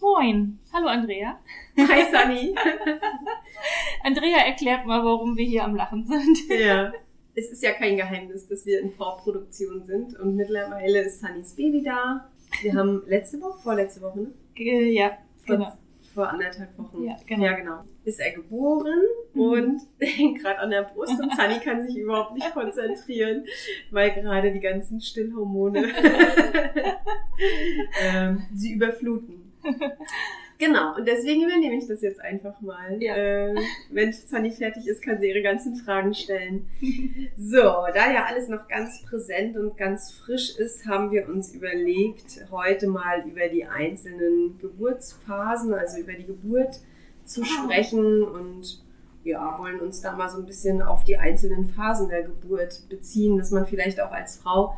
Moin, hallo Andrea. Hi Sunny. Andrea erklärt mal, warum wir hier am Lachen sind. ja. Es ist ja kein Geheimnis, dass wir in Vorproduktion sind und mittlerweile ist Sunnys Baby da. Wir haben letzte Woche, vorletzte Woche, ne? Ja, genau. Vor anderthalb Wochen. Ja, genau. Ja, genau. Ist er geboren Mhm. und hängt gerade an der Brust und Sunny kann sich überhaupt nicht konzentrieren, weil gerade die ganzen Stillhormone ähm, sie überfluten. Genau, und deswegen übernehme ich das jetzt einfach mal. Ja. Ähm, wenn Sunny fertig ist, kann sie ihre ganzen Fragen stellen. So, da ja alles noch ganz präsent und ganz frisch ist, haben wir uns überlegt, heute mal über die einzelnen Geburtsphasen, also über die Geburt zu sprechen und ja, wollen uns da mal so ein bisschen auf die einzelnen Phasen der Geburt beziehen, dass man vielleicht auch als Frau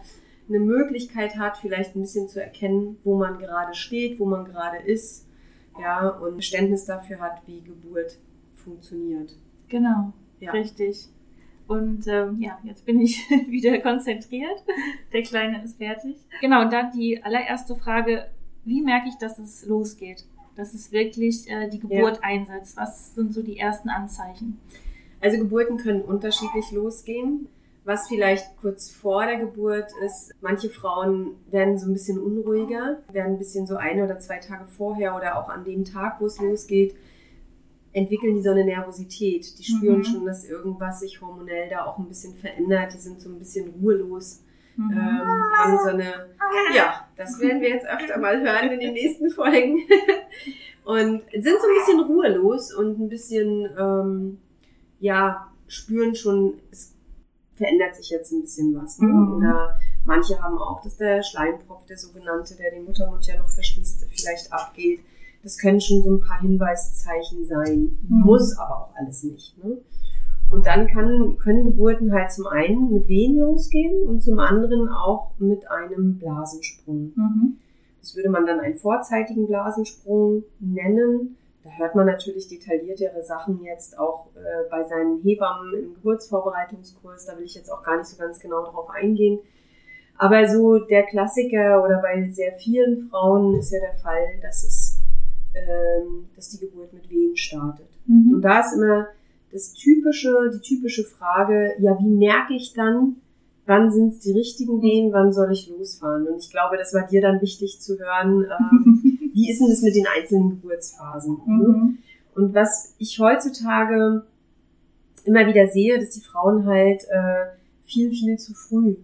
eine Möglichkeit hat, vielleicht ein bisschen zu erkennen, wo man gerade steht, wo man gerade ist, ja, und Verständnis dafür hat, wie Geburt funktioniert. Genau, Ja. richtig. Und ähm, ja, jetzt bin ich wieder konzentriert. Der Kleine ist fertig. Genau, und dann die allererste Frage, wie merke ich, dass es losgeht? Dass es wirklich äh, die Geburt einsetzt? Was sind so die ersten Anzeichen? Also Geburten können unterschiedlich losgehen. Was vielleicht kurz vor der Geburt ist, manche Frauen werden so ein bisschen unruhiger, werden ein bisschen so ein oder zwei Tage vorher oder auch an dem Tag, wo es losgeht, entwickeln die so eine Nervosität. Die spüren Mhm. schon, dass irgendwas sich hormonell da auch ein bisschen verändert. Die sind so ein bisschen ruhelos. Mhm. ähm, haben so eine, ja, das werden wir jetzt öfter mal hören in den nächsten Folgen. Und sind so ein bisschen ruhelos und ein bisschen, ähm, ja, spüren schon, es verändert sich jetzt ein bisschen was. Ne? Mhm. Oder manche haben auch, dass der Schleimpropf, der sogenannte, der den Muttermund ja noch verschließt, vielleicht abgeht. Das können schon so ein paar Hinweiszeichen sein. Mhm. Muss aber auch alles nicht. Ne? Und dann kann, können Geburten halt zum einen mit Wehen losgehen und zum anderen auch mit einem Blasensprung. Mhm. Das würde man dann einen vorzeitigen Blasensprung nennen. Da hört man natürlich detailliertere Sachen jetzt auch äh, bei seinen Hebammen im Geburtsvorbereitungskurs. Da will ich jetzt auch gar nicht so ganz genau drauf eingehen. Aber so der Klassiker oder bei sehr vielen Frauen ist ja der Fall, dass es, ähm, dass die Geburt mit Wehen startet. Und Mhm. da ist immer das typische, die typische Frage, ja, wie merke ich dann, wann sind es die richtigen Wehen, wann soll ich losfahren? Und ich glaube, das war dir dann wichtig zu hören, ähm, wie ist denn das mit den einzelnen Geburtsphasen? Mhm. Und was ich heutzutage immer wieder sehe, dass die Frauen halt äh, viel, viel zu früh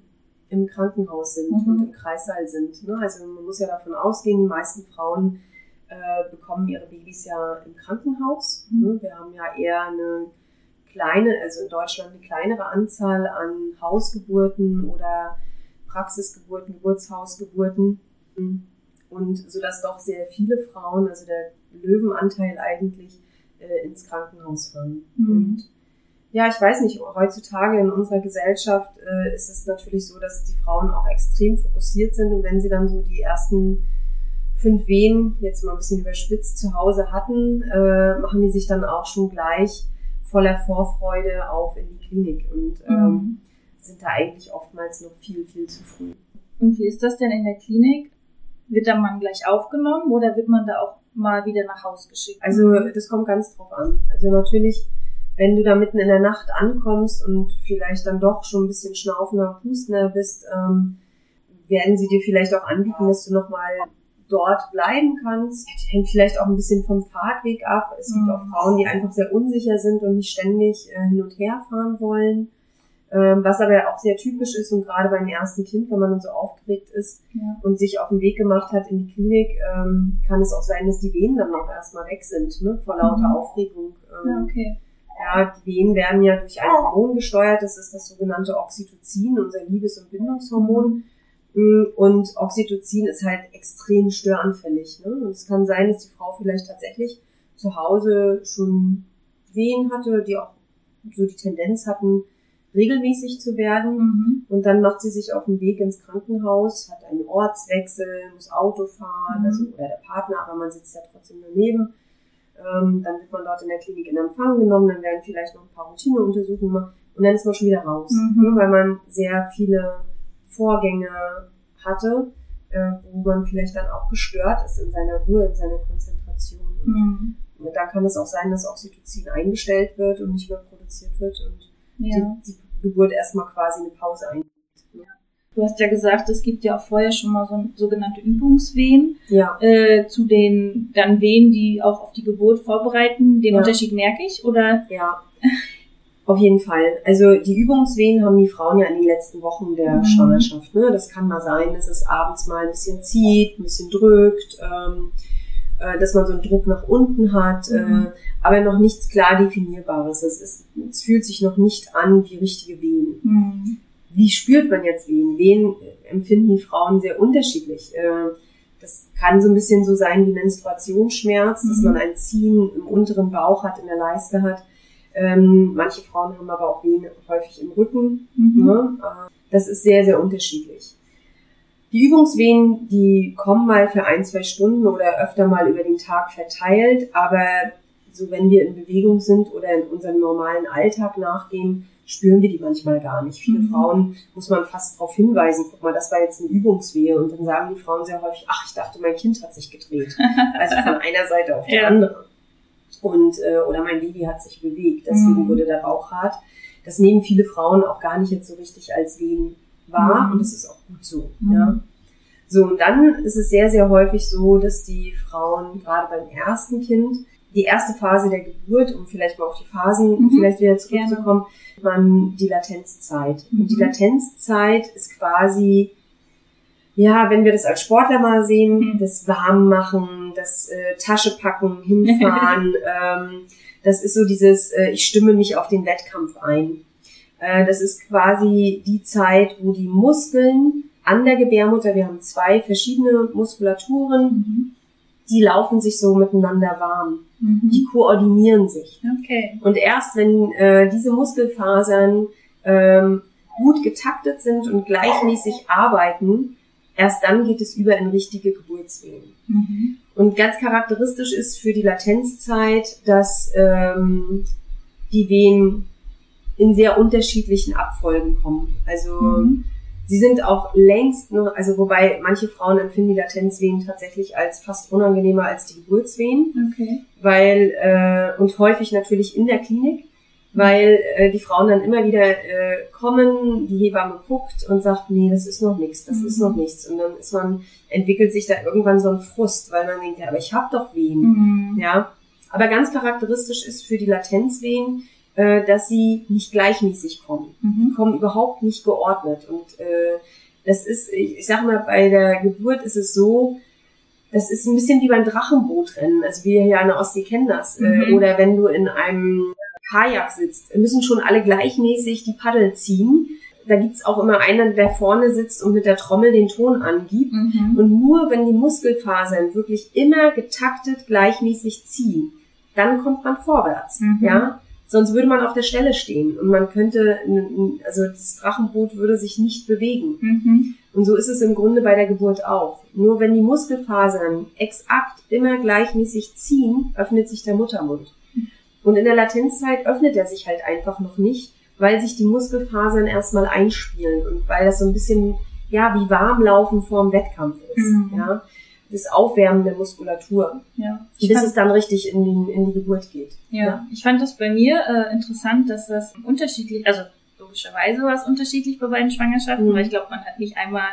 im Krankenhaus sind Mhm. und im Kreissaal sind. Ne? Also man muss ja davon ausgehen, die meisten Frauen äh, bekommen ihre Babys ja im Krankenhaus. Mhm. Ne? Wir haben ja eher eine kleine, also in Deutschland eine kleinere Anzahl an Hausgeburten oder Praxisgeburten, Geburtshausgeburten. Und so dass doch sehr viele Frauen, also der Löwenanteil eigentlich, äh, ins Krankenhaus fahren. Mhm. Und ja, ich weiß nicht, heutzutage in unserer Gesellschaft äh, ist es natürlich so, dass die Frauen auch extrem fokussiert sind und wenn sie dann so die ersten fünf Wehen, jetzt mal ein bisschen überspitzt, zu Hause hatten, äh, machen die sich dann auch schon gleich voller Vorfreude auf in die Klinik und ähm, Mhm. sind da eigentlich oftmals noch viel, viel zu früh. Und wie ist das denn in der Klinik? Wird der Mann gleich aufgenommen oder wird man da auch mal wieder nach Haus geschickt? Also das kommt ganz drauf an. Also natürlich, wenn du da mitten in der Nacht ankommst und vielleicht dann doch schon ein bisschen schnaufender, hustender bist, ähm, werden sie dir vielleicht auch anbieten, dass du nochmal dort bleiben kannst. Hängt vielleicht auch ein bisschen vom Fahrtweg ab. Es gibt Mhm. auch Frauen, die einfach sehr unsicher sind und nicht ständig äh, hin und her fahren wollen. Ähm, was aber auch sehr typisch ist und gerade beim ersten Kind, wenn man dann so aufgeregt ist Ja. und sich auf den Weg gemacht hat in die Klinik, ähm, kann es auch sein, dass die Venen dann auch erstmal weg sind, ne? vor lauter Mhm. Aufregung. Ähm, Ja, okay. ja, die Venen werden ja durch ein Hormon gesteuert, das ist das sogenannte Oxytocin, unser Liebes- und Bindungshormon. Mm, Und Oxytocin ist halt extrem störanfällig. Ne? Und es kann sein, dass die Frau vielleicht tatsächlich zu Hause schon Wehen hatte, die auch so die Tendenz hatten, regelmäßig zu werden. Mhm. Und dann macht sie sich auf den Weg ins Krankenhaus, hat einen Ortswechsel, muss Auto fahren, Mhm. also, oder der Partner, aber man sitzt ja trotzdem daneben. Ähm, dann wird man dort in der Klinik in Empfang genommen, dann werden vielleicht noch ein paar Routineuntersuchungen gemacht und dann ist man schon wieder raus, Mhm. ne, weil man sehr viele Vorgänge hatte, äh, wo man vielleicht dann auch gestört ist in seiner Ruhe, in seiner Konzentration. Mhm. Und da kann es auch sein, dass Oxytocin eingestellt wird und nicht mehr produziert wird und Ja. die, die Geburt erstmal quasi eine Pause einlegt. Du hast ja gesagt, es gibt ja auch vorher schon mal so sogenannte Übungswehen Ja, äh, zu den dann Wehen, die auch auf die Geburt vorbereiten. Den Ja. Unterschied merke ich oder? ja. Auf jeden Fall. Also die Übungswehen haben die Frauen ja in den letzten Wochen der Mhm. Schwangerschaft. Ne? Das kann mal sein, dass es abends mal ein bisschen zieht, ein bisschen drückt, ähm, äh, dass man so einen Druck nach unten hat, Mhm. äh, aber noch nichts klar definierbares. Es, ist, es fühlt sich noch nicht an wie richtige Wehen. Mhm. Wie spürt man jetzt Wehen? Wehen äh, empfinden die Frauen sehr unterschiedlich. Äh, Das kann so ein bisschen so sein wie Menstruationsschmerz, dass Mhm. man ein Ziehen im unteren Bauch hat, in der Leiste hat. Ähm, manche Frauen haben aber auch Wehen häufig im Rücken. Mhm. Ne? Das ist sehr, sehr unterschiedlich. Die Übungswehen, die kommen mal für ein, zwei Stunden oder öfter mal über den Tag verteilt, aber so wenn wir in Bewegung sind oder in unserem normalen Alltag nachgehen, spüren wir die manchmal gar nicht. Viele Mhm. Frauen muss man fast darauf hinweisen, guck mal, das war jetzt eine Übungswehe und dann sagen die Frauen sehr häufig, ach, ich dachte, mein Kind hat sich gedreht. Also von einer Seite auf die Ja. andere. Und, äh, oder mein Baby hat sich bewegt, deswegen Mhm. wurde der Bauch hart. Das nehmen viele Frauen auch gar nicht jetzt so richtig als Wehen wahr Mhm. und das ist auch gut so. Mhm. Ja. So, und dann ist es sehr, sehr häufig so, dass die Frauen gerade beim ersten Kind die erste Phase der Geburt, um vielleicht mal auf die Phasen Mhm. vielleicht wieder zurückzukommen, man die Latenzzeit. Und die Mhm. Latenzzeit ist quasi, ja, wenn wir das als Sportler mal sehen, Mhm. das Warmmachen, das äh, Tasche packen, hinfahren, ähm, das ist so dieses, äh, ich stimme mich auf den Wettkampf ein. Äh, das ist quasi die Zeit, wo die Muskeln an der Gebärmutter, wir haben zwei verschiedene Muskulaturen, Mhm. die laufen sich so miteinander warm. Die Mhm. koordinieren sich. Okay. Und erst wenn äh, diese Muskelfasern ähm, gut getaktet sind und gleichmäßig arbeiten, erst dann geht es über in richtige Geburtswehen. Mhm. Und ganz charakteristisch ist für die Latenzzeit, dass ähm, die Wehen in sehr unterschiedlichen Abfolgen kommen. Also Mhm. sie sind auch längst noch, also wobei manche Frauen empfinden die Latenzwehen tatsächlich als fast unangenehmer als die Geburtswehen Okay. weil äh, und häufig natürlich in der Klinik, weil äh, die Frauen dann immer wieder äh, kommen, die Hebamme guckt und sagt, nee, das ist noch nichts, das ist Mhm. noch nichts und dann ist man entwickelt sich da irgendwann so ein Frust, weil man denkt, ja, aber ich habe doch Wehen, Mhm. ja. Aber ganz charakteristisch ist für die Latenzwehen, äh, dass sie nicht gleichmäßig kommen die Mhm. kommen überhaupt nicht geordnet. Und äh, das ist, ich, ich sag mal, bei der Geburt ist es so, das ist ein bisschen wie beim Drachenbootrennen. Also wir hier an der Ostsee kennen das. Äh, Mhm. oder wenn du in einem Kajak sitzt, müssen schon alle gleichmäßig die Paddel ziehen. Da gibt's auch immer einen, der vorne sitzt und mit der Trommel den Ton angibt. Mhm. Und nur wenn die Muskelfasern wirklich immer getaktet gleichmäßig ziehen, dann kommt man vorwärts. Mhm. Ja, sonst würde man auf der Stelle stehen und man könnte, also das Drachenboot würde sich nicht bewegen. Mhm. Und so ist es im Grunde bei der Geburt auch. Nur wenn die Muskelfasern exakt immer gleichmäßig ziehen, öffnet sich der Muttermund. Und in der Latenzzeit öffnet er sich halt einfach noch nicht, weil sich die Muskelfasern erstmal einspielen und weil das so ein bisschen, ja, wie Warmlaufen vorm Wettkampf ist. Mhm. Ja, das Aufwärmen der Muskulatur, Ja. Bis es dann richtig in die, in die Geburt geht. Ja, Ja. ich fand das bei mir äh, interessant, dass das unterschiedlich, also logischerweise war es unterschiedlich bei beiden Schwangerschaften, Mhm. weil ich glaube, man hat nicht einmal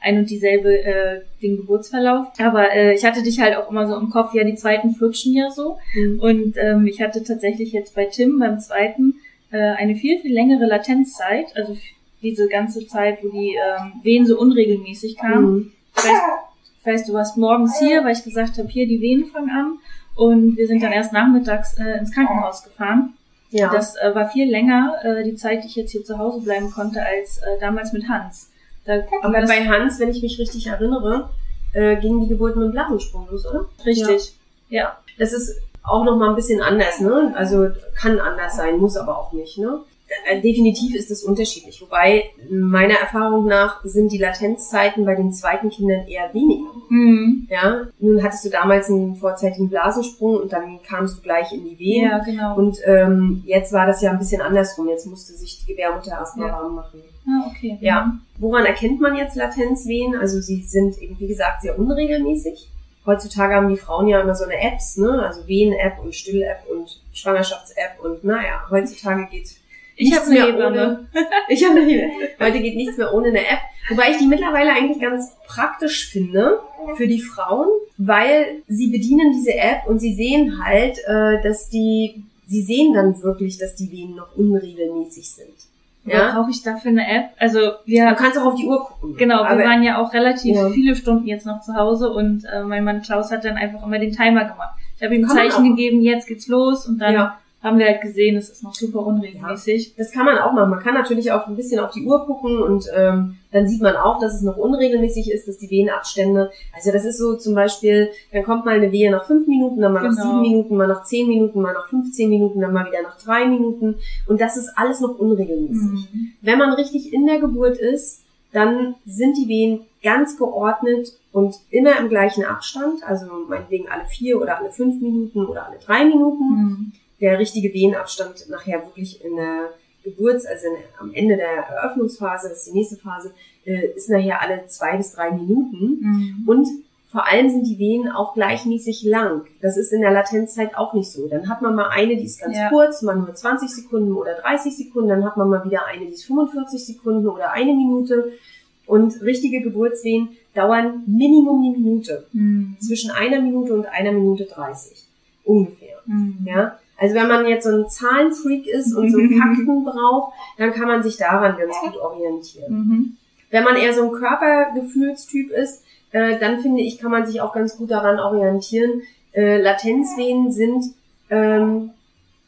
ein und dieselbe äh, den Geburtsverlauf. Aber äh, ich hatte dich halt auch immer so im Kopf, ja, die zweiten flutschen ja so. Und ähm, ich hatte tatsächlich jetzt bei Tim beim zweiten äh, eine viel, viel längere Latenzzeit, also diese ganze Zeit, wo die ähm, Wehen so unregelmäßig kamen. Mhm. Ich weiß, ich weiß, du warst morgens hier, weil ich gesagt habe, hier, die Wehen fangen an. Und wir sind dann erst nachmittags äh, ins Krankenhaus gefahren. Ja. Das äh, war viel länger, äh, die Zeit, die ich jetzt hier zu Hause bleiben konnte, als äh, damals mit Hans. Da Aber bei Hans, wenn ich mich richtig erinnere, äh, ging die Geburt mit dem Blattensprung los, oder? richtig. Ja. Das ist auch noch mal ein bisschen anders, ne? Also kann anders sein, muss aber auch nicht, ne? Äh, Definitiv ist es unterschiedlich. Wobei meiner Erfahrung nach sind die Latenzzeiten bei den zweiten Kindern eher weniger. Mhm. Ja, nun hattest du damals einen vorzeitigen Blasensprung und dann kamst du gleich in die Wehen. Ja, genau. Und ähm, jetzt war das ja ein bisschen andersrum. Jetzt musste sich die Gebärmutter erstmal Ja. warm machen. ah, okay. Ja. Woran erkennt man jetzt Latenzwehen? Also sie sind eben, wie gesagt, sehr unregelmäßig. Heutzutage haben die Frauen ja immer so eine Apps, ne? Also Wehen-App und Still-App und Schwangerschafts-App und naja, heutzutage geht Ich habe mehr Hebamme. ohne. Ich habe eine. Heute geht nichts mehr ohne eine App. Wobei ich die mittlerweile eigentlich ganz praktisch finde für die Frauen, weil sie bedienen diese App und sie sehen halt, äh, dass die, sie sehen dann wirklich, dass die Wehen noch unregelmäßig sind. Ja. Brauche ich dafür eine App? Also wir Du kannst auch auf die Uhr gucken. Genau, wir waren ja auch relativ Ja. viele Stunden jetzt noch zu Hause und äh, mein Mann Klaus hat dann einfach immer den Timer gemacht. Ich habe ihm ein Zeichen gegeben, jetzt geht's los und dann Ja. Haben wir halt gesehen, es ist noch super unregelmäßig. Das kann man auch machen. Man kann natürlich auch ein bisschen auf die Uhr gucken und ähm, dann sieht man auch, dass es noch unregelmäßig ist, dass die Wehenabstände, also das ist so zum Beispiel, dann kommt mal eine Wehe nach fünf Minuten, dann mal nach Genau. sieben Minuten, mal nach zehn Minuten, mal nach 15 Minuten, dann mal wieder nach drei Minuten und das ist alles noch unregelmäßig. Mhm. Wenn man richtig in der Geburt ist, dann sind die Wehen ganz geordnet und immer im gleichen Abstand, also meinetwegen alle vier oder alle fünf Minuten oder alle drei Minuten Mhm. Der richtige Wehenabstand nachher wirklich in der Geburts-, also am Ende der Eröffnungsphase, das ist die nächste Phase, äh, ist nachher alle zwei bis drei Minuten. Mhm. Und vor allem sind die Wehen auch gleichmäßig lang. Das ist in der Latenzzeit auch nicht so. Dann hat man mal eine, die ist ganz Ja. kurz, mal nur 20 Sekunden oder 30 Sekunden. Dann hat man mal wieder eine, die ist 45 Sekunden oder eine Minute. Und richtige Geburtswehen dauern Minimum eine Minute. Mhm. Zwischen einer Minute und einer Minute 30. Ungefähr. Mhm. Ja, also wenn man jetzt so ein Zahlenfreak ist und so Fakten braucht, dann kann man sich daran ganz gut orientieren. Mhm. Wenn man eher so ein Körpergefühlstyp ist, äh, dann finde ich, kann man sich auch ganz gut daran orientieren. Äh, Latenzvenen sind ähm,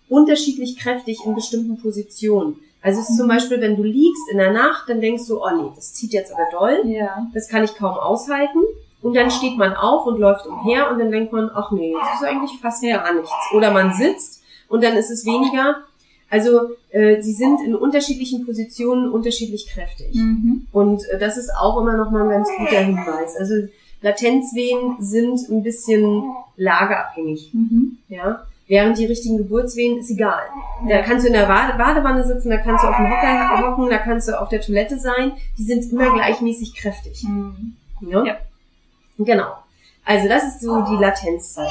unterschiedlich kräftig in bestimmten Positionen. Also es ist zum Beispiel, wenn du liegst in der Nacht, dann denkst du, oh nee, das zieht jetzt aber doll Ja. das kann ich kaum aushalten. Und dann steht man auf und läuft umher und dann denkt man, ach nee, jetzt ist eigentlich fast Ja. gar nichts. Oder man sitzt und dann ist es weniger. Also äh, sie sind in unterschiedlichen Positionen unterschiedlich kräftig. Mhm. Und äh, das ist auch immer noch mal ein ganz guter Hinweis. Also Latenzwehen sind ein bisschen lageabhängig. Mhm. Ja? Während die richtigen Geburtswehen ist egal. Da Ja. kannst du in der Bade Badewanne sitzen, da kannst du auf dem Hocker hocken, da kannst du auf der Toilette sein. Die sind immer gleichmäßig kräftig. Mhm. Ne? Ja. Genau. Also das ist so die Latenzzeit.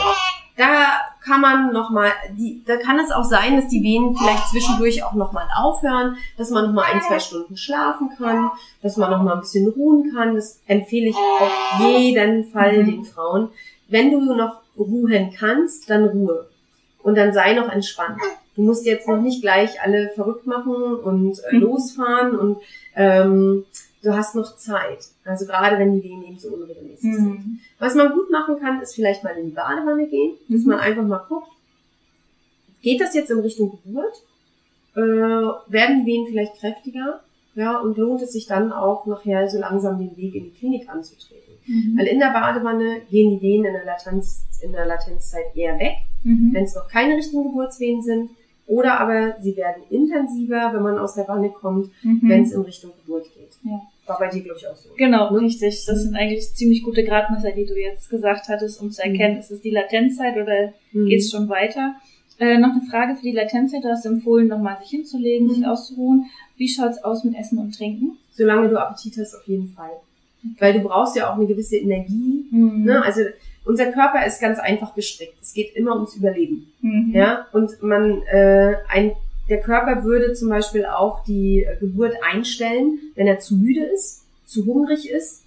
Da kann man noch mal, die, da kann es auch sein, dass die Venen vielleicht zwischendurch auch noch mal aufhören, dass man noch mal ein, zwei Stunden schlafen kann, dass man noch mal ein bisschen ruhen kann. Das empfehle ich auf jeden Fall Mhm. den Frauen. Wenn du noch ruhen kannst, dann Ruhe. Und dann sei noch entspannt. Du musst jetzt noch nicht gleich alle verrückt machen und äh, Mhm. losfahren und ähm, du hast noch Zeit. Also gerade wenn die Wehen eben so unregelmäßig sind. Mhm. Was man gut machen kann, ist vielleicht mal in die Badewanne gehen, dass Mhm. man einfach mal guckt, geht das jetzt in Richtung Geburt? Äh, werden die Wehen vielleicht kräftiger? Ja, und lohnt es sich dann auch nachher so langsam den Weg in die Klinik anzutreten? Mhm. Weil in der Badewanne gehen die Wehen in der, Latenz, in der Latenzzeit eher weg, Mhm. wenn es noch keine richtigen Geburtswehen sind. Oder aber sie werden intensiver, wenn man aus der Wanne kommt, Mhm. wenn es in Richtung Geburt geht. Ja. War bei dir, glaube ich, auch so. Genau, Ne? richtig. Das sind eigentlich ziemlich gute Gradmesser, die du jetzt gesagt hattest, um zu erkennen, ist es die Latenzzeit oder Mhm. geht's schon weiter? Äh, noch eine Frage für die Latenzzeit. Du hast empfohlen, nochmal sich hinzulegen, sich Mhm. auszuruhen. Wie schaut's aus mit Essen und Trinken? Solange du Appetit hast, auf jeden Fall. Weil du brauchst ja auch eine gewisse Energie. Mhm. Ne? Also unser Körper ist ganz einfach gestrickt. Es geht immer ums Überleben. Mhm. Ja? Und man, äh, ein, der Körper würde zum Beispiel auch die Geburt einstellen, wenn er zu müde ist, zu hungrig ist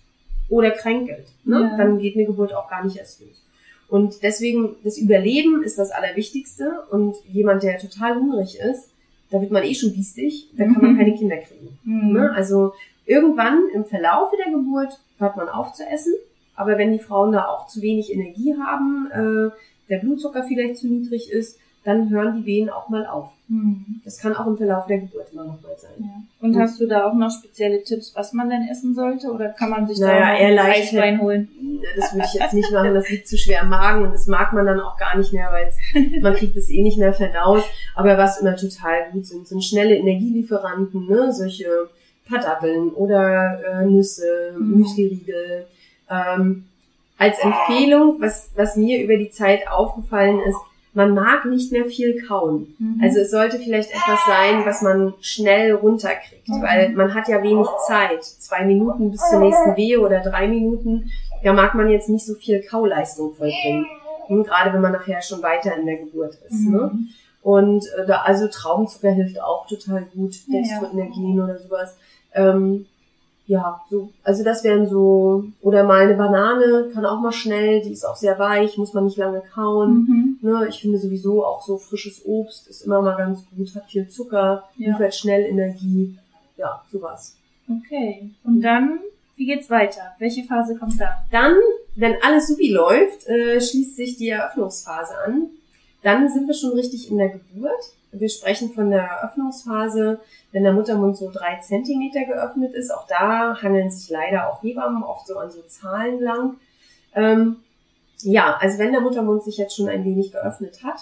oder kränkelt. Ne? Ja. Dann geht eine Geburt auch gar nicht erst los. Und deswegen, das Überleben ist das Allerwichtigste. Und jemand, der total hungrig ist, da wird man eh schon biestig, da kann man Mhm. keine Kinder kriegen. Mhm. Ne? Also irgendwann im Verlaufe der Geburt hört man auf zu essen, aber wenn die Frauen da auch zu wenig Energie haben, äh, der Blutzucker vielleicht zu niedrig ist, dann hören die Wehen auch mal auf. Mhm. Das kann auch im Verlauf der Geburt immer noch mal sein. Ja. Und hast du da auch noch spezielle Tipps, was man denn essen sollte? Oder kann man sich Naja, da eher leicht- Eisbein holen? Das würde ich jetzt nicht machen, das liegt zu schwer im Magen und das mag man dann auch gar nicht mehr, weil es- man kriegt es eh nicht mehr verdaut. Aber was immer total gut sind, sind schnelle Energielieferanten, ne? solche Patadeln oder äh, Nüsse, Mhm. Müsliriegel. Ähm, als Empfehlung, was, was mir über die Zeit aufgefallen ist, man mag nicht mehr viel kauen. Mhm. Also es sollte vielleicht etwas sein, was man schnell runterkriegt, Mhm. weil man hat ja wenig Zeit. Zwei Minuten bis zur nächsten Wehe oder drei Minuten, da mag man jetzt nicht so viel Kauleistung vollbringen. Hm, Gerade wenn man nachher schon weiter in der Geburt ist. Ne? Mhm. Und äh, da, also Traubenzucker hilft auch total gut, Ja, ja. Dextroenergien oder sowas. Ähm, ja, so, also das wären so, oder mal eine Banane kann auch mal schnell, die ist auch sehr weich, muss man nicht lange kauen. Mhm. Ne, ich finde sowieso auch so frisches Obst ist immer mal ganz gut, hat viel Zucker, Ja. liefert schnell Energie. Ja, sowas. Okay. Und dann, wie geht's weiter? Welche Phase kommt dann? Dann, wenn alles supi läuft, äh, schließt sich die Eröffnungsphase an. Dann sind wir schon richtig in der Geburt. Wir sprechen von der Eröffnungsphase, wenn der Muttermund so drei Zentimeter geöffnet ist. Auch da hangeln sich leider auch Hebammen oft so an so Zahlen lang. Ähm, ja, also wenn der Muttermund sich jetzt schon ein wenig geöffnet hat,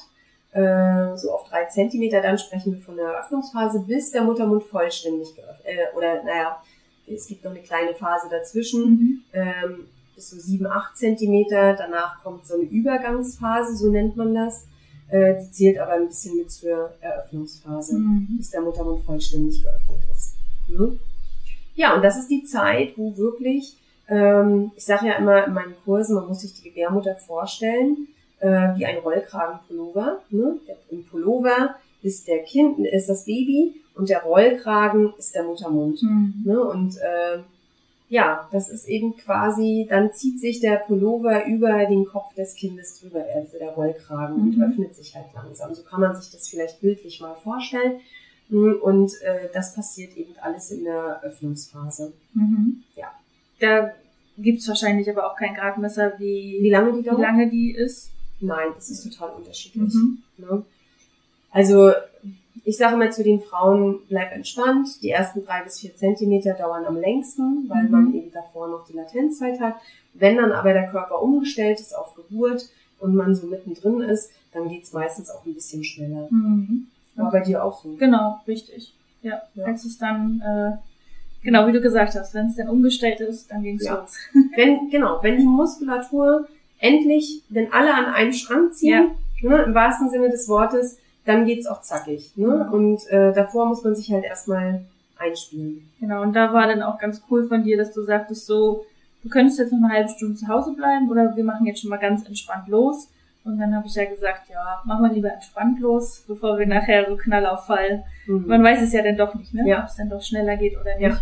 äh, so auf drei Zentimeter, dann sprechen wir von der Eröffnungsphase, bis der Muttermund vollständig geöffnet, äh, oder naja, es gibt noch eine kleine Phase dazwischen, Mhm. ähm, bis so sieben, acht Zentimeter. Danach kommt so eine Übergangsphase, so nennt man das. Äh, die zählt aber ein bisschen mit zur Eröffnungsphase, Mhm. bis der Muttermund vollständig geöffnet ist. Ne? Ja, und das ist die Zeit, wo wirklich, ähm, ich sage ja immer in meinen Kursen, man muss sich die Gebärmutter vorstellen, äh, wie ein Rollkragenpullover. Ne? Der, Im Pullover ist der Kind, ist das Baby und der Rollkragen ist der Muttermund. Mhm. Ne? Und äh, ja, das ist eben quasi, dann zieht sich der Pullover über den Kopf des Kindes drüber, also der Rollkragen, und Mhm. öffnet sich halt langsam. So kann man sich das vielleicht bildlich mal vorstellen. Mm, Und äh, das passiert eben alles in der Öffnungsphase. Mhm. Ja. Da gibt's wahrscheinlich aber auch kein Gradmesser, wie, Wie lange die wie dauert? lange die ist. Nein, das ist total unterschiedlich. Mhm. Ne? Also ich sage immer zu den Frauen, bleib entspannt. Die ersten drei bis vier Zentimeter dauern am längsten, weil Mhm. man eben davor noch die Latenzzeit hat. Wenn dann aber der Körper umgestellt ist auf Geburt und man so mittendrin ist, dann geht's meistens auch ein bisschen schneller. Mhm. War bei dir auch so. Genau, richtig. Ja, Ja. als es dann, äh, genau wie du gesagt hast, wenn es dann umgestellt ist, dann ging's Ja. los. Wenn, genau, wenn die Muskulatur endlich, wenn alle an einem Strang ziehen, ne, im wahrsten Sinne des Wortes, dann geht's auch zackig. Ne? Mhm. Und äh, davor muss man sich halt erstmal einspielen. Genau, und da war dann auch ganz cool von dir, dass du sagtest so, du könntest jetzt noch eine halbe Stunde zu Hause bleiben oder wir machen jetzt schon mal ganz entspannt los. Und dann habe ich ja gesagt, ja, machen wir lieber entspannt los, bevor wir nachher so Knall auffallen. Mhm. Man weiß es ja dann doch nicht, ne? Ja. Ob es dann doch schneller geht oder nicht. Ja.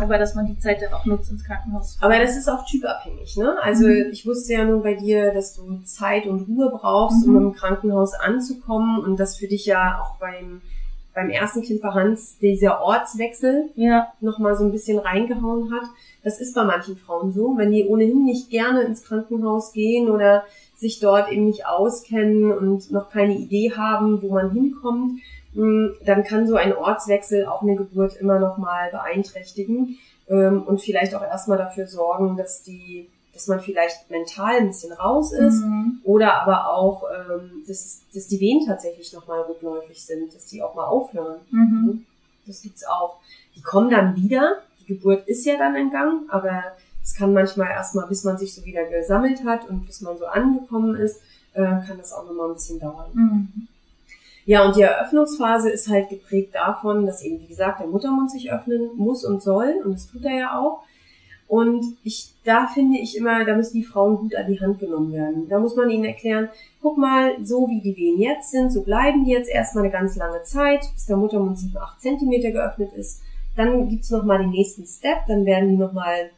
Aber dass man die Zeit dann auch nutzt ins Krankenhaus. Aber das ist auch typabhängig, ne? Also Mhm. ich wusste ja nun bei dir, dass du Zeit und Ruhe brauchst, Mhm. um im Krankenhaus anzukommen und dass für dich ja auch beim, beim ersten Kind bei Hans dieser Ortswechsel Ja, nochmal so ein bisschen reingehauen hat. Das ist bei manchen Frauen so, wenn die ohnehin nicht gerne ins Krankenhaus gehen oder sich dort eben nicht auskennen und noch keine Idee haben, wo man hinkommt, dann kann so ein Ortswechsel auch eine Geburt immer nochmal beeinträchtigen ähm, und vielleicht auch erstmal dafür sorgen, dass die, dass man vielleicht mental ein bisschen raus ist Mhm. oder aber auch, ähm, dass, dass die Wehen tatsächlich nochmal rückläufig sind, dass die auch mal aufhören. Mhm. Das gibt's auch. Die kommen dann wieder. Die Geburt ist ja dann in Gang, aber es kann manchmal erstmal, bis man sich so wieder gesammelt hat und bis man so angekommen ist, äh, kann das auch nochmal ein bisschen dauern. Mhm. Ja, und die Eröffnungsphase ist halt geprägt davon, dass eben, wie gesagt, der Muttermund sich öffnen muss und soll, und das tut er ja auch. Und ich, da finde ich immer, da müssen die Frauen gut an die Hand genommen werden. Da muss man ihnen erklären, guck mal, so wie die Wehen jetzt sind, so bleiben die jetzt erstmal eine ganz lange Zeit, bis der Muttermund 7, 8 Zentimeter geöffnet ist. Dann gibt's noch nochmal den nächsten Step, dann werden die nochmal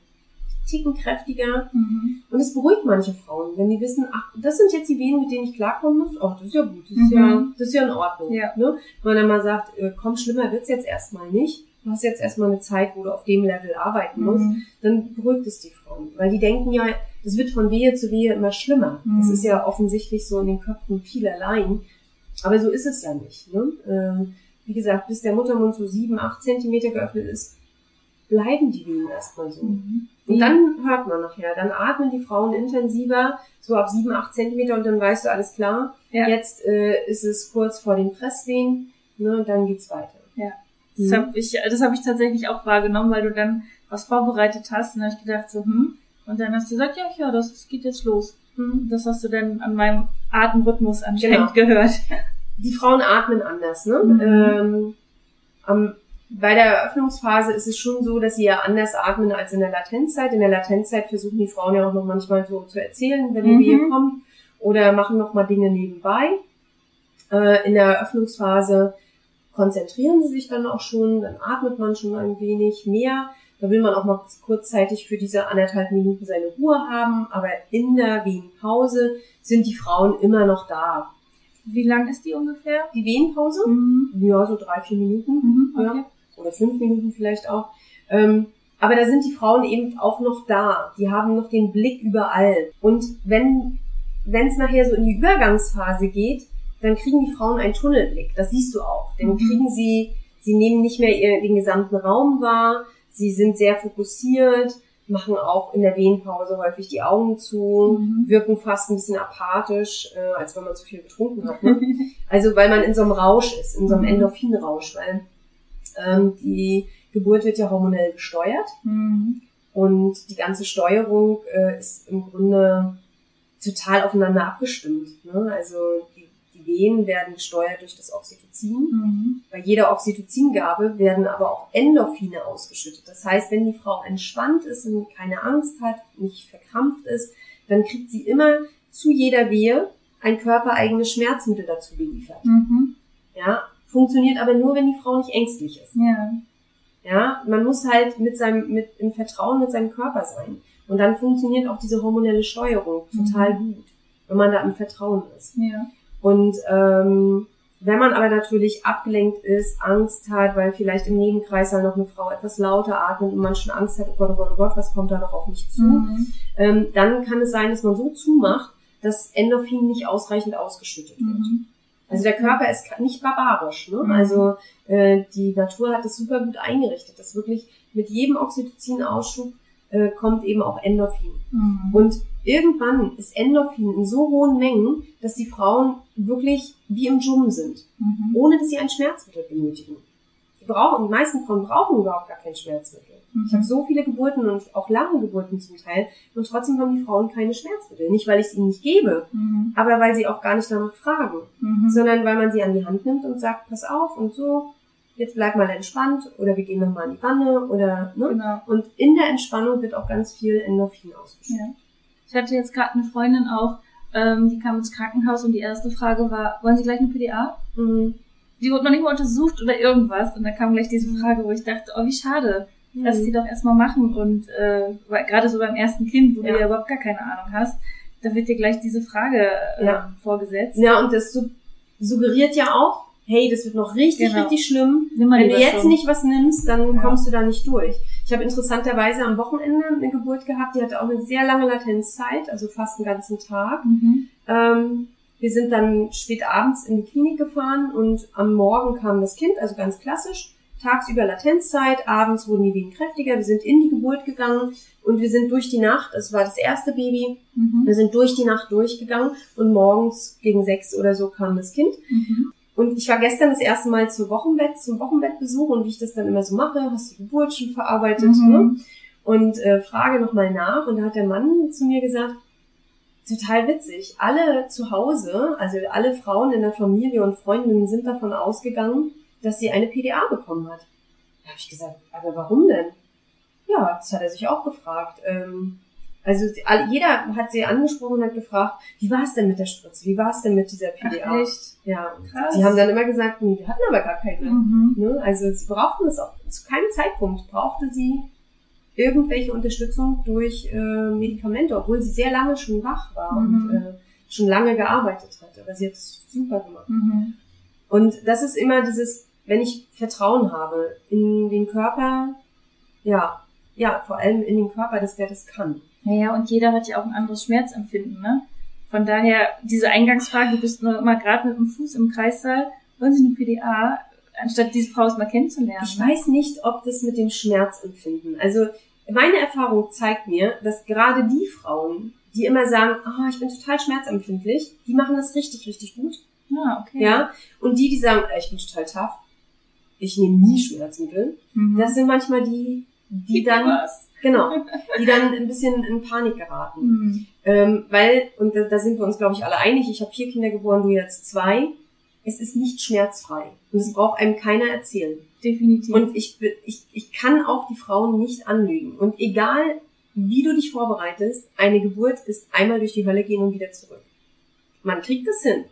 ticken kräftiger. Mhm. Und es beruhigt manche Frauen, wenn die wissen, ach, das sind jetzt die Wehen, mit denen ich klarkommen muss. Ach, das ist ja gut, das ist, Mhm. ja, das ist ja in Ordnung. Ja. Ne? Wenn man dann mal sagt, äh, komm, schlimmer wird's jetzt erstmal nicht. Du hast jetzt erstmal eine Zeit, wo du auf dem Level arbeiten musst. Mhm. Dann beruhigt es die Frauen. Weil die denken ja, das wird von Wehe zu Wehe immer schlimmer. Das Mhm. ist ja offensichtlich so in den Köpfen vielerlei. Aber so ist es ja nicht. Ne? Ähm, wie gesagt, bis der Muttermund so sieben, acht Zentimeter geöffnet ist, bleiben die Wehen erstmal so. Mhm. Und dann hört man nachher, dann atmen die Frauen intensiver, so ab sieben, acht Zentimeter und dann weißt du, alles klar, Ja. jetzt äh, ist es kurz vor den Presswehen, ne, und dann geht's weiter. Das Mhm. habe ich, das hab ich tatsächlich auch wahrgenommen, weil du dann was vorbereitet hast und da hab ich gedacht so, hm. Und dann hast du gesagt, ja, ja, das, das geht jetzt los. Hm. Das hast du dann an meinem Atemrhythmus anscheinend gehört. Die Frauen atmen anders, ne? Mhm. Ähm, am, bei der Eröffnungsphase ist es schon so, dass sie ja anders atmen als in der Latenzzeit. In der Latenzzeit versuchen die Frauen ja auch noch manchmal so zu erzählen, wenn die Mhm. Wehe kommt, oder machen noch mal Dinge nebenbei. Äh, in der Eröffnungsphase konzentrieren sie sich dann auch schon, dann atmet man schon ein wenig mehr. Da will man auch mal kurzzeitig für diese anderthalb Minuten seine Ruhe haben, aber in der Wehenpause sind die Frauen immer noch da. Wie lang ist die ungefähr? Die Wehenpause? Mhm. Ja, so drei, vier Minuten Mhm. Okay. Ja. Oder fünf Minuten vielleicht auch. Ähm, aber da sind die Frauen eben auch noch da. Die haben noch den Blick überall. Und wenn wenn es nachher so in die Übergangsphase geht, dann kriegen die Frauen einen Tunnelblick. Das siehst du auch. Dann Mhm. kriegen sie, sie nehmen nicht mehr ihr, den gesamten Raum wahr. Sie sind sehr fokussiert, machen auch in der Wehenpause häufig die Augen zu, Mhm. wirken fast ein bisschen apathisch, äh, als wenn man zu viel getrunken hat. Ne? Also weil man in so einem Rausch ist, in so einem Mhm. Endorphinrausch, weil ähm, die Geburt wird ja hormonell gesteuert Mhm. und die ganze Steuerung äh, ist im Grunde total aufeinander abgestimmt. Ne? Also die, die Wehen werden gesteuert durch das Oxytocin. Mhm. Bei jeder Oxytocingabe werden aber auch Endorphine ausgeschüttet. Das heißt, wenn die Frau entspannt ist und keine Angst hat, nicht verkrampft ist, dann kriegt sie immer zu jeder Wehe ein körpereigenes Schmerzmittel dazu geliefert. Mhm. Ja, funktioniert aber nur, wenn die Frau nicht ängstlich ist. Ja. Ja, man muss halt mit seinem, mit, im Vertrauen mit seinem Körper sein. Und dann funktioniert auch diese hormonelle Steuerung total gut, wenn man da im Vertrauen ist. Ja. Und ähm, wenn man aber natürlich abgelenkt ist, Angst hat, weil vielleicht im Nebenkreis halt noch eine Frau etwas lauter atmet und man schon Angst hat, oh Gott, oh Gott, oh Gott, was kommt da noch auf mich zu, Mhm. ähm, dann kann es sein, dass man so zumacht, dass Endorphin nicht ausreichend ausgeschüttet wird. Mhm. Also der Körper ist nicht barbarisch. Ne? Mhm. Also äh, die Natur hat das super gut eingerichtet, dass wirklich mit jedem Oxytocin-Ausschub äh, kommt eben auch Endorphin. Mhm. Und irgendwann ist Endorphin in so hohen Mengen, dass die Frauen wirklich wie im Dschungel sind, Mhm. ohne dass sie ein Schmerzmittel benötigen. Die brauchen, die meisten Frauen brauchen überhaupt gar kein Schmerzmittel. Ich habe so viele Geburten und auch lange Geburten zum Teil und trotzdem haben die Frauen keine Schmerzmittel. Nicht, weil ich es ihnen nicht gebe, Mhm. aber weil sie auch gar nicht danach fragen Mhm. sondern weil man sie an die Hand nimmt und sagt, pass auf und so, jetzt bleib mal entspannt oder wir gehen nochmal in die Wanne oder ne? Genau. Und in der Entspannung wird auch ganz viel Endorphin ausgeschüttet. Ja. Ich hatte jetzt gerade eine Freundin auch, ähm, die kam ins Krankenhaus und die erste Frage war, wollen Sie gleich eine PDA? Mhm. Die wurde noch nicht mal untersucht oder irgendwas. Und dann kam gleich diese Frage, wo ich dachte, oh, wie schade. Lass sie doch erstmal machen. Und äh, weil, gerade so beim ersten Kind, wo Ja. du ja überhaupt gar keine Ahnung hast, da wird dir gleich diese Frage äh, Ja. vorgesetzt. Ja, und das su suggeriert ja auch, hey, das wird noch richtig, Genau. richtig schlimm. Wenn du jetzt schon. nicht was nimmst, dann Ja. kommst du da nicht durch. Ich habe interessanterweise am Wochenende eine Geburt gehabt, die hatte auch eine sehr lange Latenzzeit, also fast einen ganzen Tag. Mhm. Ähm, wir sind dann spät abends in die Klinik gefahren und am Morgen kam das Kind, also ganz klassisch. Tagsüber Latenzzeit, abends wurden die Wehen kräftiger. Wir sind in die Geburt gegangen und wir sind durch die Nacht, es war das erste Baby, Mhm. wir sind durch die Nacht durchgegangen und morgens gegen sechs oder so kam das Kind. Mhm. Und ich war gestern das erste Mal zur Wochenbett, zum Wochenbettbesuch und wie ich das dann immer so mache, hast du die Geburt schon verarbeitet, Mhm. ne? Und äh, frage nochmal nach und da hat der Mann zu mir gesagt, total witzig, alle zu Hause, also alle Frauen in der Familie und Freundinnen sind davon ausgegangen, dass sie eine PDA bekommen hat. Da habe ich gesagt, aber warum denn? Ja, das hat er sich auch gefragt. Ähm, also jeder hat sie angesprochen und hat gefragt, wie war es denn mit der Spritze? Wie war es denn mit dieser PDA? Ach, echt? Ja, Krass. die haben dann immer gesagt, nee, wir hatten aber gar keine. Mhm. Ne? Also sie brauchten es auch, zu keinem Zeitpunkt brauchte sie irgendwelche Unterstützung durch äh, Medikamente, obwohl sie sehr lange schon wach war Mhm. und äh, schon lange gearbeitet hat. Aber sie hat es super gemacht. Mhm. Und das ist immer dieses, wenn ich Vertrauen habe in den Körper, ja, ja, vor allem in den Körper, dass der das kann. Naja, und jeder hat ja auch ein anderes Schmerzempfinden, ne? Von daher, diese Eingangsfrage, du bist nur mal gerade mit dem Fuß im Kreissaal, wollen Sie eine PDA, anstatt diese Frau mal kennenzulernen. Ich weiß nicht, ob das mit dem Schmerzempfinden. Also meine Erfahrung zeigt mir, dass gerade die Frauen, die immer sagen, oh, ich bin total schmerzempfindlich, die machen das richtig, richtig gut. Ah, okay. Ja. Und die, die sagen, äh, ich bin total tough, ich nehme nie Schmerzmittel, Mhm. das sind manchmal die, die Gib mir dann, was. genau, die dann ein bisschen in Panik geraten. Mhm. Ähm, weil, und da, da sind wir uns, glaube ich, alle einig, ich habe vier Kinder geboren, du jetzt zwei. Es ist nicht schmerzfrei. Und es braucht einem keiner erzählen. Definitiv. Und ich, ich, ich kann auch die Frauen nicht anlügen. Und egal, wie du dich vorbereitest, eine Geburt ist einmal durch die Hölle gehen und wieder zurück. Man kriegt es hin.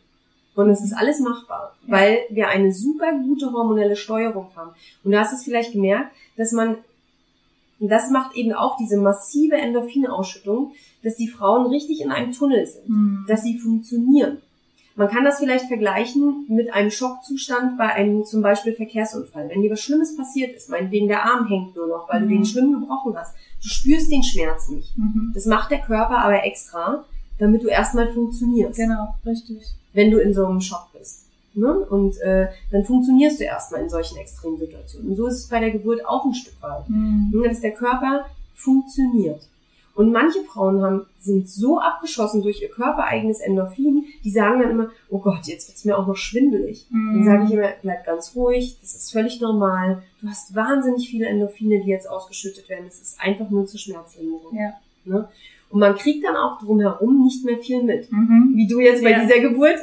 Und es ist alles machbar, Ja. weil wir eine super gute hormonelle Steuerung haben. Und du hast es vielleicht gemerkt, dass man, das macht eben auch diese massive Endorphinausschüttung, dass die Frauen richtig in einem Tunnel sind Mhm. dass sie funktionieren. Man kann das vielleicht vergleichen mit einem Schockzustand bei einem zum Beispiel Verkehrsunfall. Wenn dir was Schlimmes passiert ist, meinetwegen der Arm hängt nur noch, weil du Mhm. den schlimm gebrochen hast, du spürst den Schmerz nicht. Mhm. Das macht der Körper aber extra, damit du erstmal funktionierst, Genau, richtig. wenn du in so einem Schock bist. Ne? Und äh, dann funktionierst du erstmal in solchen extremen Situationen. Und so ist es bei der Geburt auch ein Stück weit. Mhm. dass der Körper funktioniert. Und manche Frauen haben, sind so abgeschossen durch ihr körpereigenes Endorphin, die sagen dann immer, oh Gott, jetzt wird's mir auch noch schwindelig. Dann Mhm. sage ich immer, bleib ganz ruhig, das ist völlig normal. Du hast wahnsinnig viele Endorphine, die jetzt ausgeschüttet werden. Es ist einfach nur zur Schmerzlinderung. Ja. Ne? Und man kriegt dann auch drumherum nicht mehr viel mit. Mhm. Wie du jetzt bei Ja. dieser Geburt.